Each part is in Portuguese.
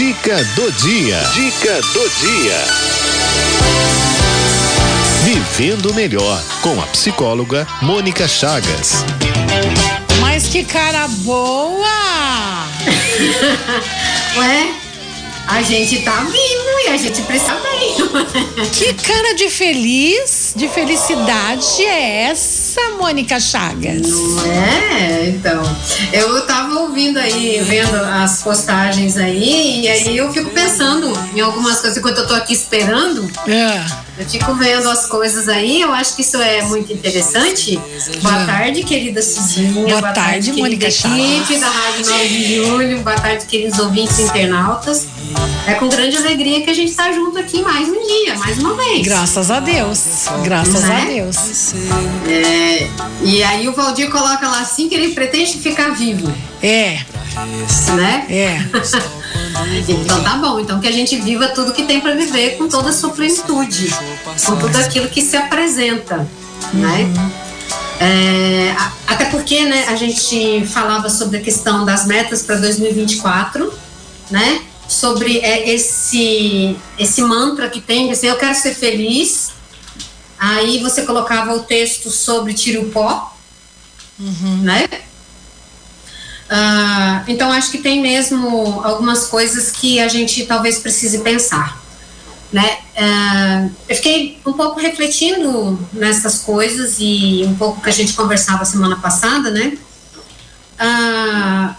Dica do dia. Dica do dia. Vivendo melhor com a psicóloga Mônica Chagas. Mas que cara boa! Ué, a gente tá vivo e a gente precisa bem. Que cara de feliz, de felicidade é essa, Mônica Chagas? Não é? Então, eu tava ouvindo aí, vendo as postagens aí, e aí eu fico pensando em algumas coisas enquanto eu tô aqui esperando. É. Eu fico vendo as coisas aí, eu acho que isso é muito interessante. Boa tarde, querida Cidinha. Boa tarde, Mônica querida equipe Chagas. da Rádio 9 de Julho. Boa tarde, queridos ouvintes e internautas. É com grande alegria que a gente está junto aqui mais um dia, mais uma vez. Graças a Deus. Graças Né? a Deus. É, e aí o Valdir coloca lá assim que ele pretende ficar vivo, É, né? é. Então tá bom, então que a gente viva tudo que tem para viver com toda a sua plenitude, com tudo aquilo que se apresenta, né? É, até porque, né, a gente falava sobre a questão das metas para 2024, né? Sobre é, esse esse mantra que tem, assim, eu quero ser feliz. Aí você colocava o texto sobre tira o pó, né? Ah, então acho que tem mesmo algumas coisas que a gente talvez precise pensar, né? Ah, eu fiquei um pouco refletindo nessas coisas e um pouco que a gente conversava semana passada, né? Ah,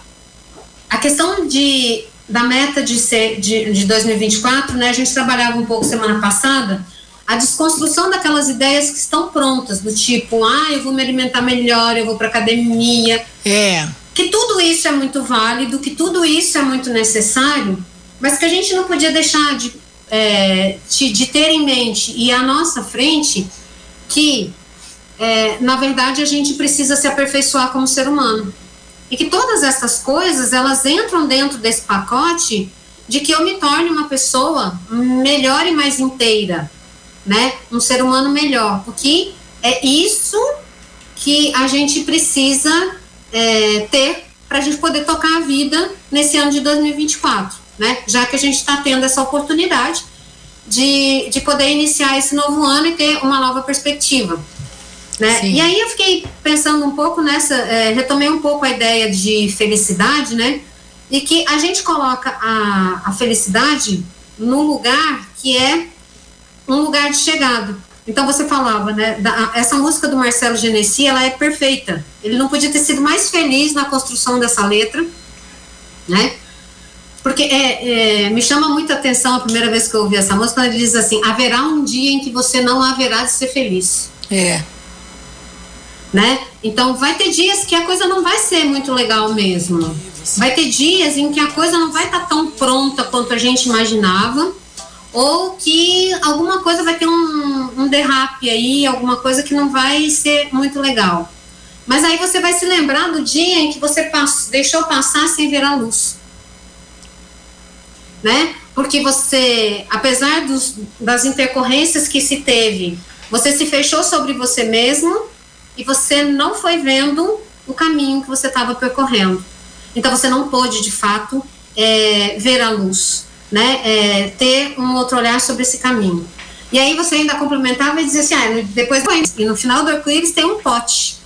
a questão de da meta de ser de, de 2024, né? A gente trabalhava um pouco semana passada a desconstrução daquelas ideias que estão prontas, do tipo, ah, eu vou me alimentar melhor, eu vou para academia, É. que tudo isso é muito válido, que tudo isso é muito necessário, mas que a gente não podia deixar de, é, de, de ter em mente e à nossa frente que, é, na verdade, a gente precisa se aperfeiçoar como ser humano. E que todas essas coisas, elas entram dentro desse pacote de que eu me torne uma pessoa melhor e mais inteira, né? Um ser humano melhor, porque é isso que a gente precisa é, ter para a gente poder tocar a vida nesse ano de 2024, né? Já que a gente está tendo essa oportunidade de, de poder iniciar esse novo ano e ter uma nova perspectiva. Né? Sim. E aí eu fiquei pensando um pouco nessa, é, retomei um pouco a ideia de felicidade, né? E que a gente coloca a, a felicidade num lugar que é um lugar de chegada. Então você falava, né? da- essa música do Marcelo Genesi, ela é perfeita. Ele não podia ter sido mais feliz na construção dessa letra, né? Porque é, é, me chama muita atenção a primeira vez que eu ouvi essa música, quando ele diz assim: haverá um dia em que você não haverá de ser feliz É. né? Então vai ter dias que a coisa não vai ser muito legal mesmo. Vai ter dias em que a coisa não vai estar tão pronta quanto a gente imaginava, ou que alguma coisa vai ter um, um derrape aí, alguma coisa que não vai ser muito legal. Mas aí você vai se lembrar do dia em que você pass- deixou passar sem ver a luz. Né? Porque você, apesar dos, das intercorrências que se teve, você se fechou sobre você mesmo e você não foi vendo o caminho que você estava percorrendo. Então você não pôde, de fato, é, ver a luz, né? É, ter um outro olhar sobre esse caminho. E aí você ainda complementava e dizia assim, ah, depois e no final do arco-íris tem um pote,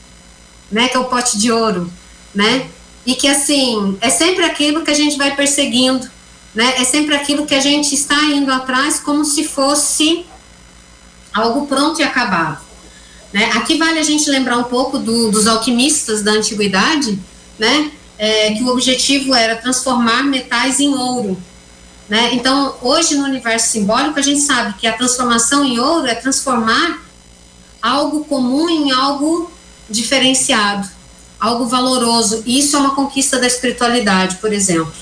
né? Que é o pote de ouro, né? E que assim é sempre aquilo que a gente vai perseguindo, né? É sempre aquilo que a gente está indo atrás como se fosse algo pronto e acabado. Né? Aqui vale a gente lembrar um pouco do, dos alquimistas da antiguidade, né? É, que o objetivo era transformar metais em ouro. Né? Então, hoje no universo simbólico, a gente sabe que a transformação em ouro é transformar algo comum em algo diferenciado, algo valoroso. E isso é uma conquista da espiritualidade, por exemplo.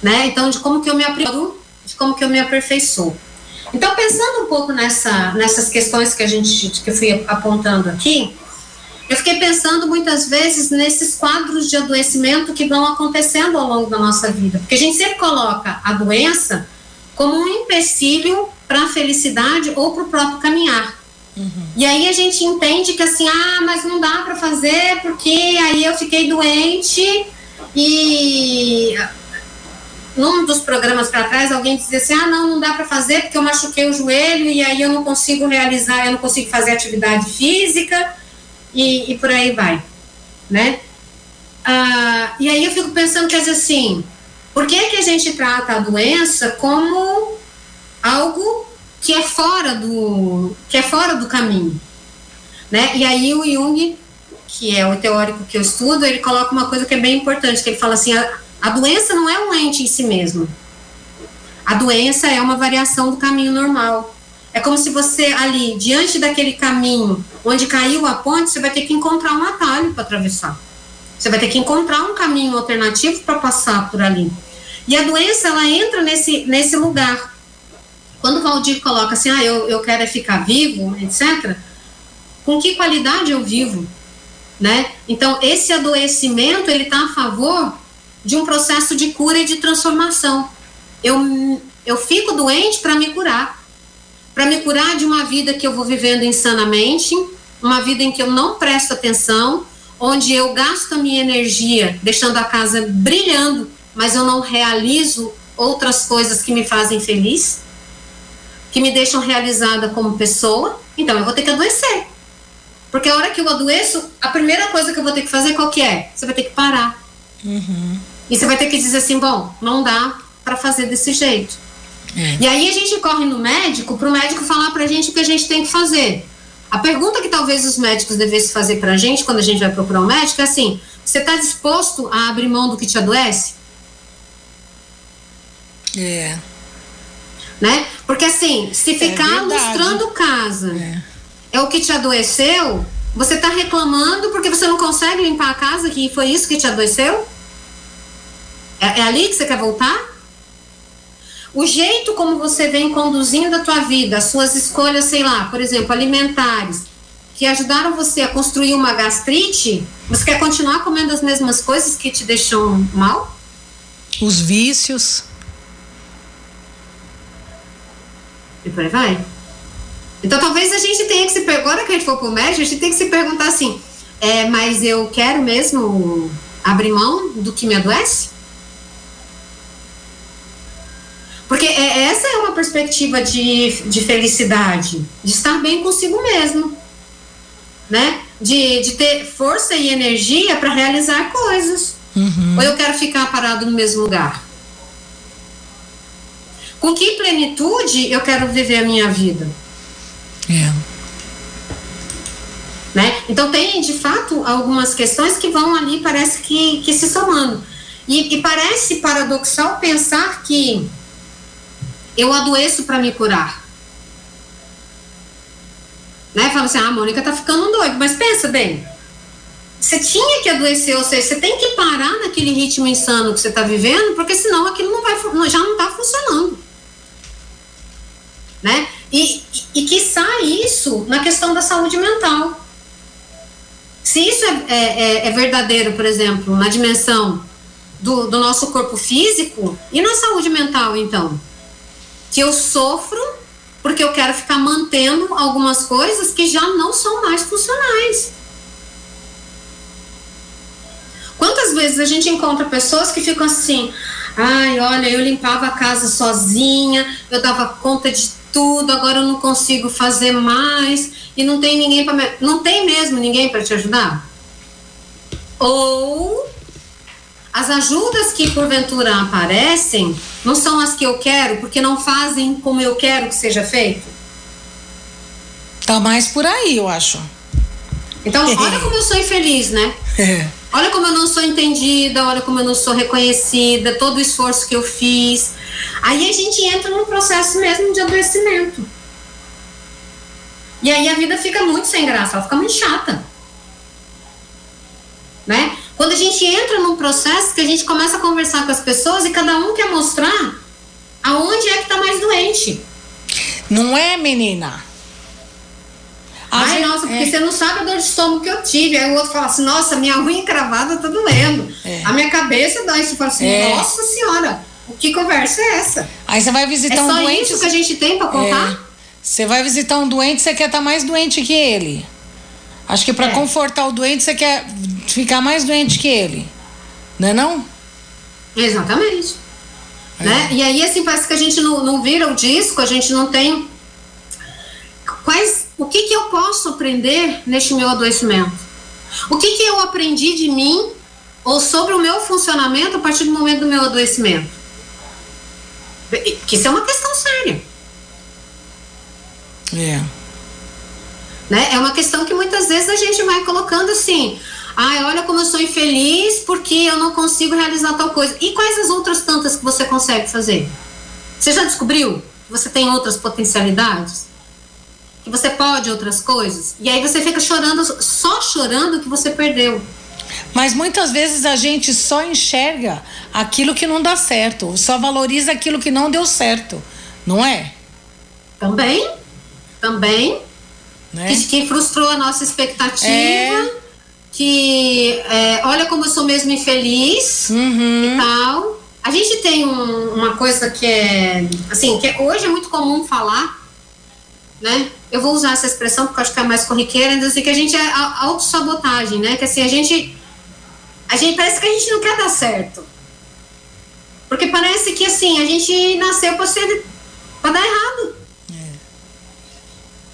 Né? Então, de como que eu me aprimoro, de como que eu me aperfeiçoo. Então, pensando um pouco nessa, nessas questões que a gente que eu fui apontando aqui, eu fiquei pensando muitas vezes nesses quadros de adoecimento que vão acontecendo ao longo da nossa vida, porque a gente sempre coloca a doença como um empecilho para a felicidade ou para o próprio caminhar. Uhum. E aí a gente entende que assim, ah, mas não dá para fazer porque aí eu fiquei doente e num dos programas para trás, alguém dizia assim: ah, não, não dá para fazer porque eu machuquei o joelho e aí eu não consigo realizar, eu não consigo fazer atividade física e, e por aí vai, né? Ah, e aí eu fico pensando, quer dizer assim, por que, que a gente trata a doença como algo que é fora do que é fora do caminho, né? E aí o Jung, que é o teórico que eu estudo, ele coloca uma coisa que é bem importante, que ele fala assim, a, a doença não é um ente em si mesmo. A doença é uma variação do caminho normal. É como se você ali, diante daquele caminho onde caiu a ponte, você vai ter que encontrar um atalho para atravessar. Você vai ter que encontrar um caminho alternativo para passar por ali. E a doença, ela entra nesse, nesse lugar. Quando o Valdir coloca assim, ah, eu, eu quero é ficar vivo, etc., com que qualidade eu vivo? Né? Então, esse adoecimento, ele está a favor de um processo de cura e de transformação. Eu, eu fico doente para me curar. Para me curar de uma vida que eu vou vivendo insanamente, uma vida em que eu não presto atenção, onde eu gasto a minha energia deixando a casa brilhando, mas eu não realizo outras coisas que me fazem feliz, que me deixam realizada como pessoa, então eu vou ter que adoecer. Porque a hora que eu adoeço, a primeira coisa que eu vou ter que fazer qual que é? Você vai ter que parar. Uhum. E você vai ter que dizer assim, bom, não dá para fazer desse jeito. É. E aí a gente corre no médico para o médico falar para a gente o que a gente tem que fazer. A pergunta que talvez os médicos devessem fazer para a gente quando a gente vai procurar um médico é assim: você está disposto a abrir mão do que te adoece? É. Né? Porque assim, se é ficar é lustrando casa é. é o que te adoeceu, você está reclamando porque você não consegue limpar a casa, que foi isso que te adoeceu? É, é ali que você quer voltar? O jeito como você vem conduzindo a tua vida, as suas escolhas, sei lá, por exemplo, alimentares, que ajudaram você a construir uma gastrite, você quer continuar comendo as mesmas coisas que te deixam mal? Os vícios. E por aí vai. Então talvez a gente tenha que se agora que a gente for pro médico, a gente tem que se perguntar assim, é, mas eu quero mesmo abrir mão do que me adoece? Porque é, essa é uma perspectiva de, de felicidade, de estar bem consigo mesmo, né? De, de ter força e energia para realizar coisas. Uhum. Ou eu quero ficar parado no mesmo lugar? Com que plenitude eu quero viver a minha vida? É. Né? Então tem de fato algumas questões que vão ali, parece que, que se somando. E, e parece paradoxal pensar que eu adoeço para me curar. Né? Fala assim, ah, a Mônica tá ficando doida, mas pensa bem. Você tinha que adoecer, ou seja, você tem que parar naquele ritmo insano que você está vivendo, porque senão aquilo não vai, já não está funcionando. Né? E, e, e sai isso na questão da saúde mental. Se isso é, é, é, é verdadeiro, por exemplo, na dimensão do, do nosso corpo físico, e na saúde mental, então? Que eu sofro porque eu quero ficar mantendo algumas coisas que já não são mais funcionais. Quantas vezes a gente encontra pessoas que ficam assim: ai, olha, eu limpava a casa sozinha, eu dava conta de tudo, agora eu não consigo fazer mais e não tem ninguém para me... não tem mesmo ninguém para te ajudar? Ou as ajudas que porventura aparecem não são as que eu quero, porque não fazem como eu quero que seja feito? Tá mais por aí, eu acho. Então, olha como eu sou infeliz, né? É. Olha como eu não sou entendida, olha como eu não sou reconhecida, todo o esforço que eu fiz. Aí a gente entra num processo mesmo de adoecimento. E aí a vida fica muito sem graça, ela fica muito chata. Né? Quando a gente entra num processo que a gente começa a conversar com as pessoas e cada um quer mostrar aonde é que tá mais doente. Não é, menina? Ai, nossa, porque é. você não sabe a dor de estômago que eu tive. Aí o outro fala assim, nossa, minha unha encravada tá doendo. É. A minha cabeça dói. Você fala assim, é. nossa senhora, que conversa é essa? Aí você vai visitar é um doente. É só isso que a gente tem pra contar? É. Você vai visitar um doente, você quer estar tá mais doente que ele. Acho que para é. confortar o doente, você quer ficar mais doente que ele. Não é não? Exatamente. Né? E aí, assim, parece que a gente não, não vira o disco, a gente não tem. Quais. O que, que eu posso aprender neste meu adoecimento? O que, que eu aprendi de mim ou sobre o meu funcionamento a partir do momento do meu adoecimento? Que isso é uma questão séria. É. Né? É uma questão que muitas vezes a gente vai colocando assim. Ai, olha como eu sou infeliz porque eu não consigo realizar tal coisa. E quais as outras tantas que você consegue fazer? Você já descobriu que você tem outras potencialidades? Que você pode outras coisas? E aí você fica chorando, só chorando que você perdeu. Mas muitas vezes a gente só enxerga aquilo que não dá certo, só valoriza aquilo que não deu certo, não é? Também, também. Né? Que, que frustrou a nossa expectativa. É que é, olha como eu sou mesmo infeliz uhum. e tal. A gente tem um, uma coisa que é assim, que hoje é muito comum falar, né? Eu vou usar essa expressão porque acho que é mais corriqueira, ainda assim, que a gente é autossabotagem, né? Que assim, a gente a gente parece que a gente não quer dar certo. Porque parece que assim, a gente nasceu para ser para dar errado.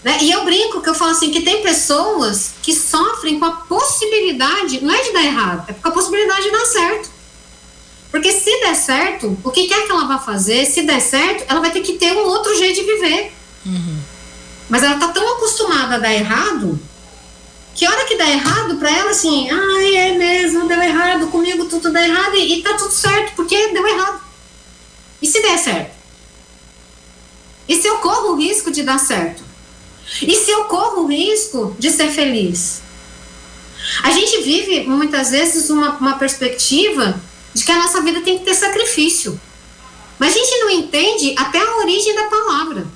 Né? E eu brinco que eu falo assim que tem pessoas que sofrem com a possibilidade, não é de dar errado, é com a possibilidade de dar certo. Porque se der certo, o que quer que ela vá fazer, se der certo, ela vai ter que ter um outro jeito de viver. Uhum. Mas ela tá tão acostumada a dar errado, que a hora que dá errado para ela, assim, ai, é mesmo, deu errado, comigo tudo dá errado e, e tá tudo certo, porque deu errado. E se der certo? E se eu corro o risco de dar certo? E se eu corro o risco de ser feliz? A gente vive muitas vezes uma, uma perspectiva de que a nossa vida tem que ter sacrifício. Mas a gente não entende até a origem da palavra,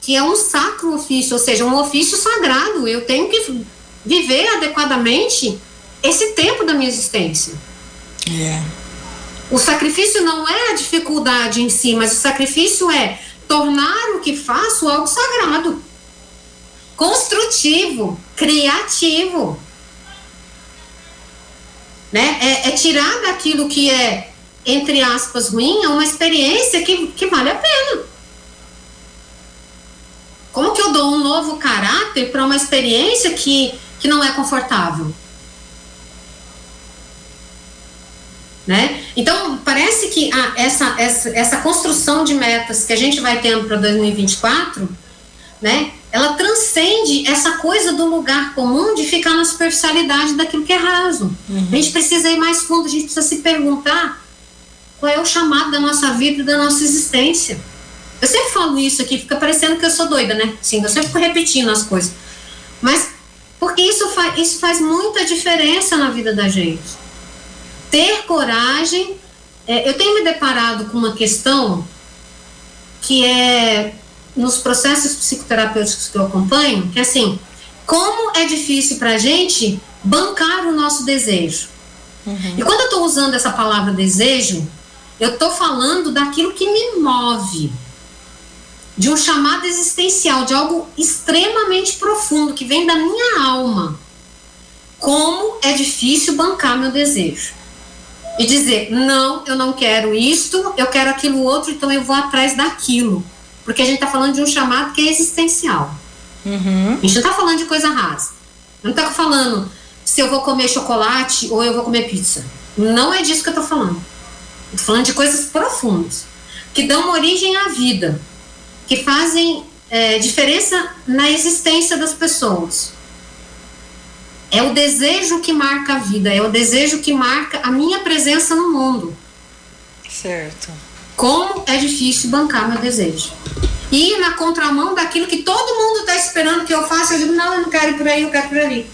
que é um sacro ofício, ou seja, um ofício sagrado. Eu tenho que viver adequadamente esse tempo da minha existência. É. O sacrifício não é a dificuldade em si, mas o sacrifício é tornar o que faço algo sagrado, construtivo, criativo. Né? É, é tirar daquilo que é, entre aspas, ruim, uma experiência que, que vale a pena. Como que eu dou um novo caráter para uma experiência que, que não é confortável? Né? Então, parece que ah, essa, essa, essa construção de metas que a gente vai tendo para 2024, né, ela transcende essa coisa do lugar comum de ficar na superficialidade daquilo que é raso. Uhum. A gente precisa ir mais fundo, a gente precisa se perguntar qual é o chamado da nossa vida e da nossa existência. Eu sempre falo isso aqui, fica parecendo que eu sou doida, né? Sim, eu sempre fico repetindo as coisas. Mas porque isso, fa isso faz muita diferença na vida da gente ter coragem. É, eu tenho me deparado com uma questão que é nos processos psicoterapêuticos que eu acompanho, que é assim, como é difícil para a gente bancar o nosso desejo. Uhum. E quando eu estou usando essa palavra desejo, eu estou falando daquilo que me move, de um chamado existencial, de algo extremamente profundo que vem da minha alma. Como é difícil bancar meu desejo e dizer: não, eu não quero isto, eu quero aquilo outro, então eu vou atrás daquilo. Porque a gente está falando de um chamado que é existencial. Uhum. A gente não está falando de coisa rasa. Não está falando se eu vou comer chocolate ou eu vou comer pizza. Não é disso que eu estou falando. Estou falando de coisas profundas que dão origem à vida, que fazem é, diferença na existência das pessoas. É o desejo que marca a vida, é o desejo que marca a minha presença no mundo. Certo. Como é difícil bancar meu desejo. E na contramão daquilo que todo mundo está esperando que eu faça, eu digo, não, eu não quero ir por aí, eu quero ir por ali.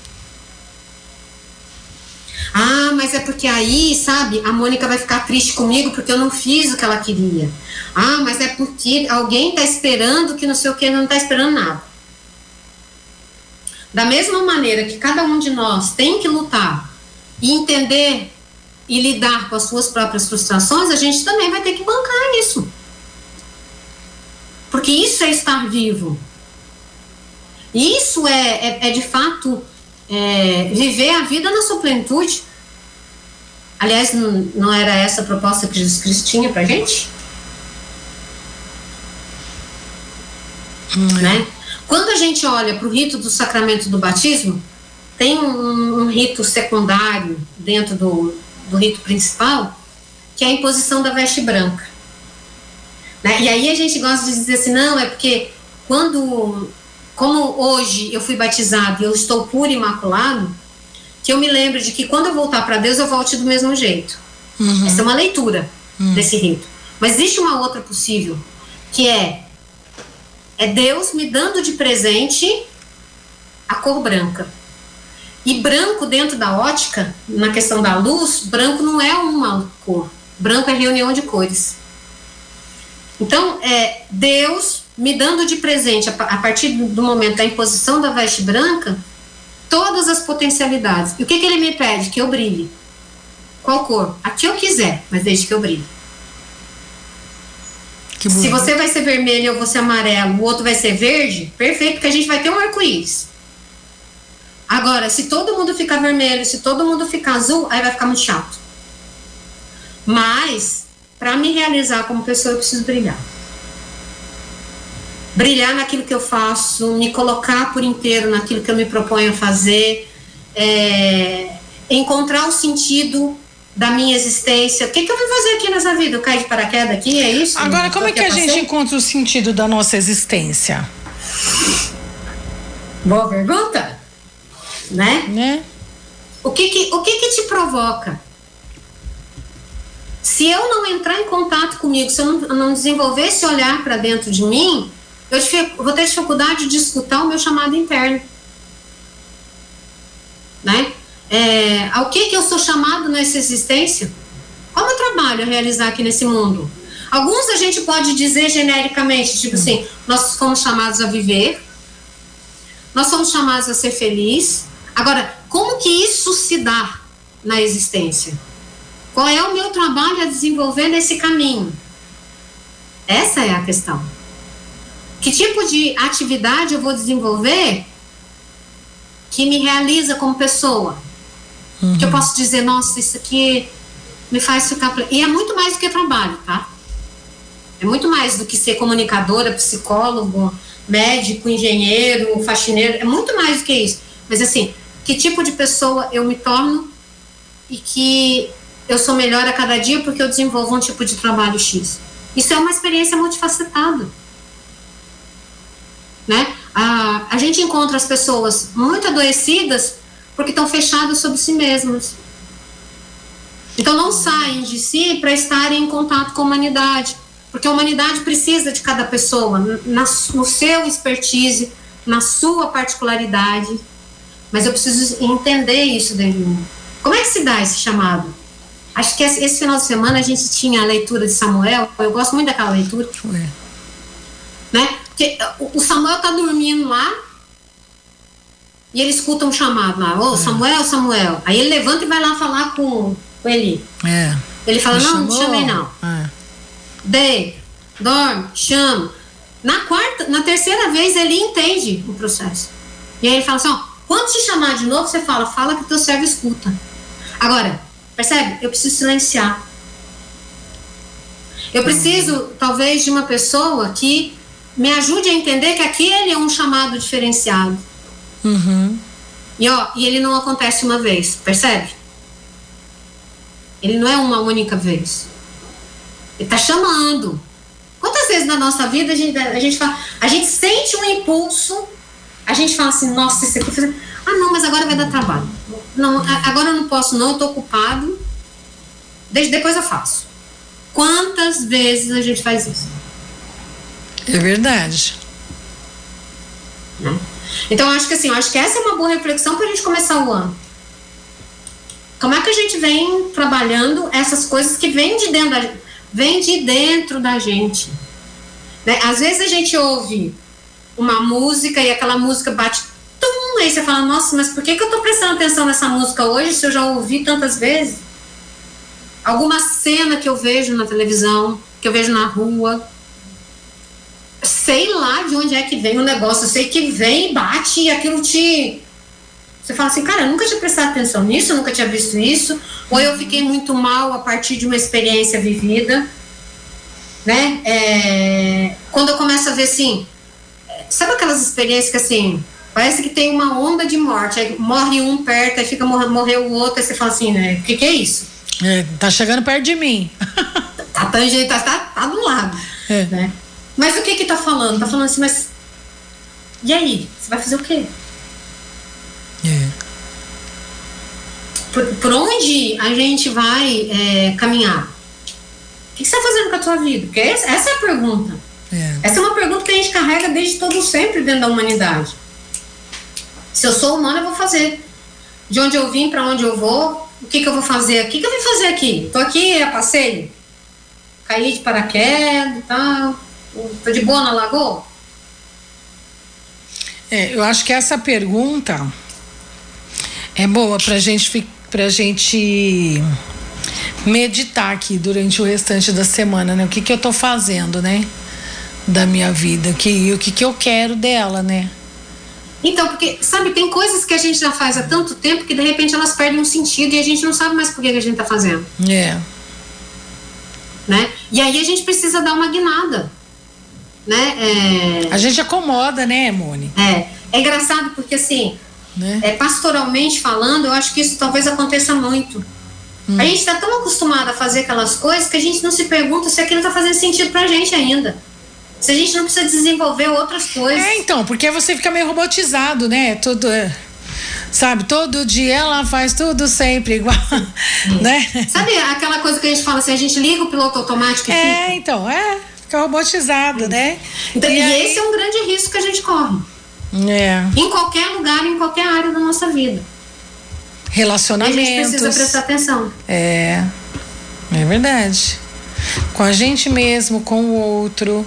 Ah, mas é porque aí, sabe, a Mônica vai ficar triste comigo porque eu não fiz o que ela queria. Ah, mas é porque alguém está esperando que não sei o que, não está esperando nada. Da mesma maneira que cada um de nós tem que lutar e entender e lidar com as suas próprias frustrações, a gente também vai ter que bancar isso. Porque isso é estar vivo. Isso é, é, é de fato é, viver a vida na sua plenitude. Aliás, não, não era essa a proposta que Jesus Cristo tinha pra gente? Hum, né? Quando a gente olha para o rito do sacramento do batismo, tem um, um rito secundário dentro do, do rito principal, que é a imposição da veste branca. Né? E aí a gente gosta de dizer assim, não, é porque quando, como hoje eu fui batizado e eu estou puro e imaculado, que eu me lembro de que quando eu voltar para Deus eu volte do mesmo jeito. Uhum. Essa é uma leitura uhum. desse rito. Mas existe uma outra possível, que é é Deus me dando de presente a cor branca. E branco dentro da ótica, na questão da luz, branco não é uma cor. Branco é reunião de cores. Então, é Deus me dando de presente, a partir do momento da imposição da veste branca, todas as potencialidades. E o que, que ele me pede? Que eu brilhe. Qual cor? A que eu quiser, mas desde que eu brilhe. Se você vai ser vermelho ou você amarelo, o outro vai ser verde, perfeito, porque a gente vai ter um arco-íris. Agora, se todo mundo ficar vermelho, se todo mundo ficar azul, aí vai ficar muito chato. Mas, para me realizar como pessoa, eu preciso brilhar. Brilhar naquilo que eu faço, me colocar por inteiro naquilo que eu me proponho a fazer, é, encontrar o sentido da minha existência. O que, que eu vou fazer aqui nessa vida? Eu caio de paraquedas aqui, é isso? Agora, como é que a gente encontra o sentido da nossa existência? Boa pergunta né? Né? O que que, o que que te provoca? Se eu não entrar em contato comigo, se eu não, não desenvolver esse olhar para dentro de mim, eu vou ter dificuldade de escutar o meu chamado interno. Né? É, ao que que eu sou chamado nessa existência? Qual é o trabalho a realizar aqui nesse mundo? Alguns a gente pode dizer genericamente, tipo assim, nós fomos chamados a viver, nós somos chamados a ser felizes, Agora, como que isso se dá na existência? Qual é o meu trabalho a desenvolver nesse caminho? Essa é a questão. Que tipo de atividade eu vou desenvolver que me realiza como pessoa? Uhum. Que eu posso dizer, nossa, isso aqui me faz ficar. E é muito mais do que trabalho, tá? É muito mais do que ser comunicadora, psicólogo, médico, engenheiro, faxineiro. É muito mais do que isso. Mas assim, que tipo de pessoa eu me torno e que eu sou melhor a cada dia porque eu desenvolvo um tipo de trabalho X. Isso é uma experiência multifacetada. Né? A, a gente encontra as pessoas muito adoecidas porque estão fechadas sobre si mesmas. Então não saem de si para estarem em contato com a humanidade, porque a humanidade precisa de cada pessoa, na, no seu expertise, na sua particularidade. Mas eu preciso entender isso dentro de mim. Como é que se dá esse chamado? Acho que esse, final de semana a gente tinha a leitura de Samuel. Eu gosto muito daquela leitura. É. Né? Porque o Samuel tá dormindo lá e ele escuta um chamado lá. Ô, oh, Samuel, Samuel. Aí ele levanta e vai lá falar com, com ele. É. Ele fala: Não, chamou? não chamei não. É. Deita, dorme, chama. Na quarta, na terceira vez ele entende o processo. E aí ele fala assim: ó, quando te chamar de novo, você fala, fala que teu servo escuta. Agora, percebe? Eu preciso silenciar. Eu preciso, talvez, de uma pessoa que me ajude a entender que aquele é um chamado diferenciado. Uhum. E, ó, e ele não acontece uma vez, percebe? Ele não é uma única vez. Ele está chamando. Quantas vezes na nossa vida a gente, a gente, fala, a gente sente um impulso a gente fala assim, nossa, isso aqui. Ah, não, mas agora vai dar trabalho. Não, agora eu não posso, não, eu tô ocupado. Desde depois eu faço. Quantas vezes a gente faz isso? É verdade. Né? Então, acho que assim, acho que essa é uma boa reflexão para a gente começar o ano. Como é que a gente vem trabalhando essas coisas que vêm de dentro da, vem de dentro da gente? Né? Às vezes a gente ouve uma música e aquela música bate tum, aí você fala, nossa, mas por que, que eu tô prestando atenção nessa música hoje se eu já ouvi tantas vezes? Alguma cena que eu vejo na televisão, que eu vejo na rua. Sei lá de onde é que vem o negócio, eu sei que vem e bate e aquilo te Você fala assim, cara, eu nunca tinha prestado atenção nisso, eu nunca tinha visto isso, ou eu fiquei muito mal a partir de uma experiência vivida, né? É, quando eu começo a ver assim, sabe aquelas experiências que assim, parece que tem uma onda de morte, aí morre um perto, aí fica morrer, o outro, aí você fala assim, né? O que, que é isso? É, tá chegando perto de mim. tá, tangente, tá, tá, tá do lado. É. Né? Mas o que que tá falando? Tá falando assim, mas. E aí? Você vai fazer o quê? É. Por, por onde a gente vai é, caminhar? O que, você está fazendo com a tua vida? Porque essa, essa é a pergunta. É. Essa é uma pergunta que a gente carrega desde todo sempre dentro da humanidade. Se eu sou humano, eu vou fazer. De onde eu vim, para onde eu vou, o que, que eu vou fazer aqui? O que, que eu vim fazer aqui? Tô aqui a passeio? Caí de paraquedas e tal. De boa na lagoa? É, eu acho que essa pergunta é boa pra gente, pra gente meditar aqui durante o restante da semana, né? O que, que eu tô fazendo, né? Da minha vida, que, o que, que eu quero dela, né? Então, porque, sabe, tem coisas que a gente já faz há tanto tempo que de repente elas perdem um sentido e a gente não sabe mais por que a gente tá fazendo. É. Né? E aí a gente precisa dar uma guinada. Né? É... A gente acomoda, né, Mone? É. É engraçado porque, assim, né? é, pastoralmente falando, eu acho que isso talvez aconteça muito. Hum. A gente está tão acostumado a fazer aquelas coisas que a gente não se pergunta se aquilo está fazendo sentido pra gente ainda. Se a gente não precisa desenvolver outras coisas. É, então, porque você fica meio robotizado, né? Tudo. É, sabe, todo dia ela faz tudo sempre igual, né? Sabe aquela coisa que a gente fala assim, a gente liga o piloto automático e É, fica? então, é, fica robotizado, né? Então, e, e aí... esse é um grande risco que a gente corre. É. Em qualquer lugar, em qualquer área da nossa vida. Relacionamentos. A gente precisa prestar atenção. É. É verdade. Com a gente mesmo, com o outro.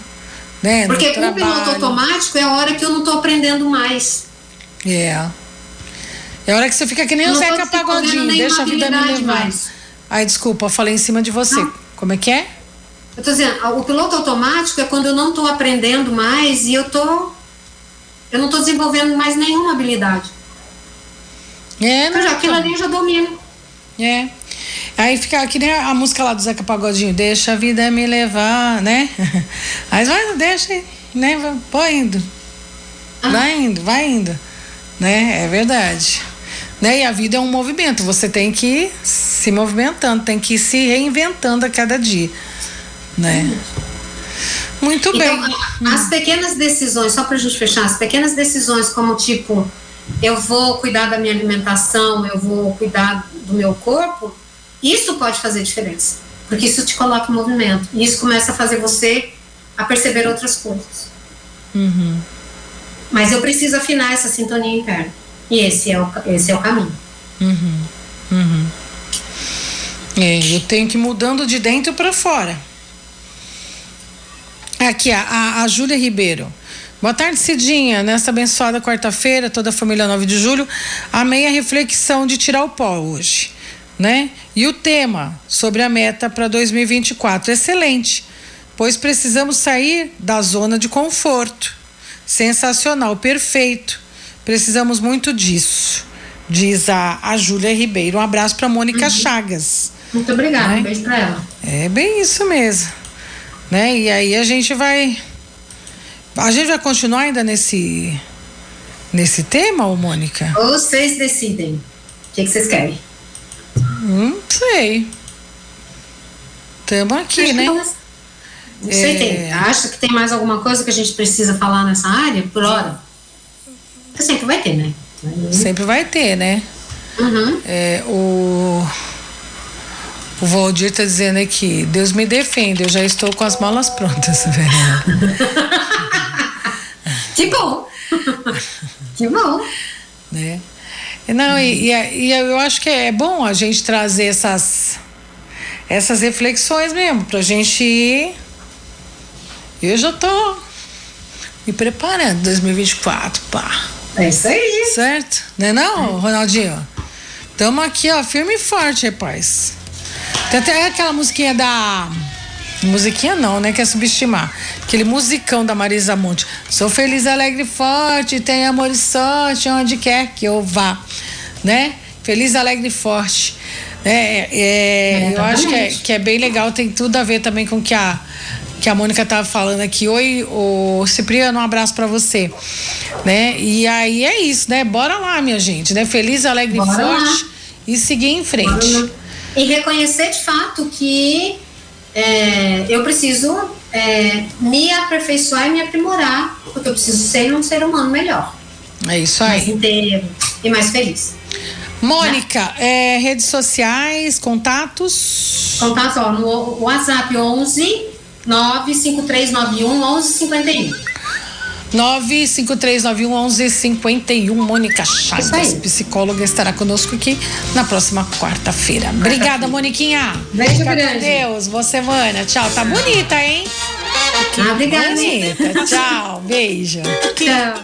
Né, Porque o piloto automático é a hora que eu não estou aprendendo mais. É. É a hora que você fica que nem o Zeca Pagodinho, deixa a vida me levar. Mais. Ai, desculpa, falei em cima de você. Não. Como é que é? Eu tô dizendo, o piloto automático é quando eu não estou aprendendo mais e eu tô eu não estou desenvolvendo mais nenhuma habilidade. É, não. Já, aquilo ali eu já domino. É. Aí fica que nem a música lá do Zeca Pagodinho, deixa a vida me levar, né? Aí vai, deixa, né? Vai indo. Ah. Vai indo, vai indo. Né? É verdade. Né? E a vida é um movimento, você tem que ir se movimentando, tem que ir se reinventando a cada dia. Né? Muito então, bem. As pequenas decisões, só para a gente fechar, as pequenas decisões como tipo, eu vou cuidar da minha alimentação, eu vou cuidar do meu corpo, isso pode fazer diferença. Porque isso te coloca em movimento. E isso começa a fazer você a perceber outras coisas. Uhum. Mas eu preciso afinar essa sintonia interna. E esse é o, esse é o caminho. Uhum. Uhum. É, eu tenho que ir mudando de dentro para fora. Aqui, a, a Júlia Ribeiro. Boa tarde, Cidinha. Nessa abençoada quarta-feira, toda a família 9 de julho, amei a reflexão de tirar o pó hoje, né? E o tema sobre a meta para 2024, excelente, pois precisamos sair da zona de conforto. Sensacional, perfeito. Precisamos muito disso, diz a, a Júlia Ribeiro. Um abraço para Mônica uhum. Chagas. Muito obrigada, né? um beijo para ela. É bem isso mesmo né? E aí a gente vai a gente vai continuar ainda nesse nesse tema, ou Mônica? Vocês decidem. O que, que vocês querem? Não sei. Estamos aqui, Acho né? Não sei, é... tem. Acha que tem mais alguma coisa que a gente precisa falar nessa área por hora? Sempre vai ter, né? Sempre vai ter, né? Uhum. É, o o Valdir está dizendo aqui, Deus me defenda, eu já estou com as malas prontas, velho. que bom! que bom! Né? Não, e, e, e, eu acho que é bom a gente trazer essas, essas reflexões mesmo, pra gente ir. Eu já tô me preparando 2024, pá. É isso aí. Certo? Não é não, Ronaldinho? Tamo aqui, ó, firme e forte, rapaz. Tem até aquela musiquinha da. Musiquinha não, né? Quer subestimar. Aquele musicão da Marisa Monte. Sou feliz, alegre e forte, tenho amor e sorte onde quer que eu vá. Né? Feliz, alegre e forte. É, é, eu acho que é, que é bem legal, tem tudo a ver também com o que a que a Mônica estava falando aqui. Oi, o Cipriano, um abraço para você. Né? E aí é isso, né? Bora lá, minha gente, né? Feliz, alegre e forte lá. e seguir em frente. E reconhecer de fato que é, eu preciso é, me aperfeiçoar e me aprimorar, porque eu preciso ser um ser humano melhor. É isso aí. Mais inteiro e mais feliz. Mônica, é, redes sociais, contatos? Contato, ó, no WhatsApp 11 95391 1151. 95391 1151. Mônica Chagas, psicóloga, estará conosco aqui na próxima quarta-feira. Obrigada, Moniquinha. Beijo Fica grande. Deus, boa semana. Tchau. Tá bonita, hein? Ah, obrigada. Bonita. Tchau. Beijo. Tchau.